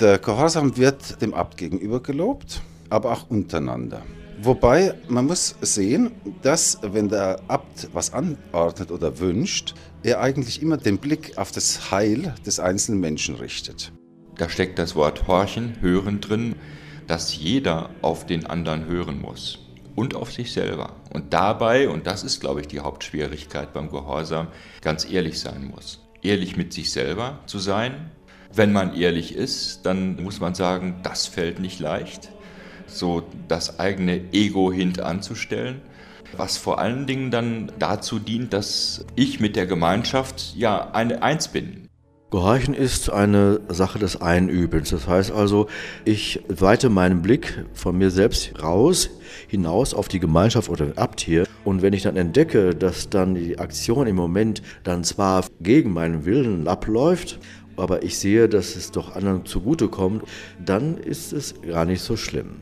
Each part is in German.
Der Gehorsam wird dem Abt gegenüber gelobt, aber auch untereinander. Wobei man muss sehen, dass wenn der Abt was anordnet oder wünscht, er eigentlich immer den Blick auf das Heil des einzelnen Menschen richtet. Da steckt das Wort horchen, hören drin, dass jeder auf den anderen hören muss und auf sich selber. Und dabei, und das ist, glaube ich, die Hauptschwierigkeit beim Gehorsam, ganz ehrlich sein muss. Ehrlich mit sich selber zu sein. Wenn man ehrlich ist, dann muss man sagen, das fällt nicht leicht, so das eigene Ego hintanzustellen, was vor allen Dingen dann dazu dient, dass ich mit der Gemeinschaft ja eine Eins bin. Gehorchen ist eine Sache des Einübens. Das heißt also, ich weite meinen Blick von mir selbst raus, hinaus auf die Gemeinschaft oder den Abt hier. Und wenn ich dann entdecke, dass dann die Aktion im Moment dann zwar gegen meinen Willen abläuft, aber ich sehe, dass es doch anderen zugutekommt, dann ist es gar nicht so schlimm.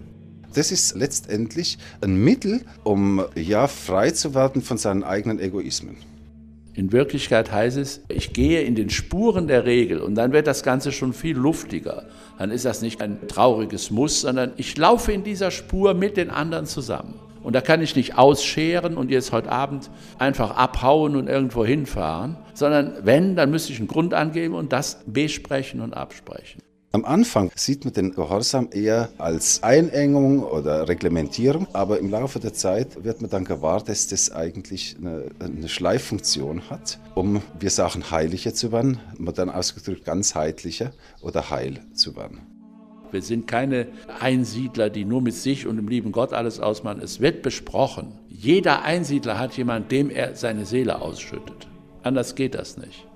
Das ist letztendlich ein Mittel, um ja frei zu werden von seinen eigenen Egoismen. In Wirklichkeit heißt es, ich gehe in den Spuren der Regel und dann wird das Ganze schon viel luftiger. Dann ist das nicht ein trauriges Muss, sondern ich laufe in dieser Spur mit den anderen zusammen. Und da kann ich nicht ausscheren und jetzt heute Abend einfach abhauen und irgendwo hinfahren, sondern wenn, dann müsste ich einen Grund angeben und das besprechen und absprechen. Am Anfang sieht man den Gehorsam eher als Einengung oder Reglementierung, aber im Laufe der Zeit wird man dann gewahr, dass das eigentlich eine, eine Schleiffunktion hat, um wir Sachen heiliger zu werden, modern ausgedrückt ganzheitlicher oder heil zu werden. Wir sind keine Einsiedler, die nur mit sich und dem lieben Gott alles ausmachen. Es wird besprochen. Jeder Einsiedler hat jemanden, dem er seine Seele ausschüttet. Anders geht das nicht.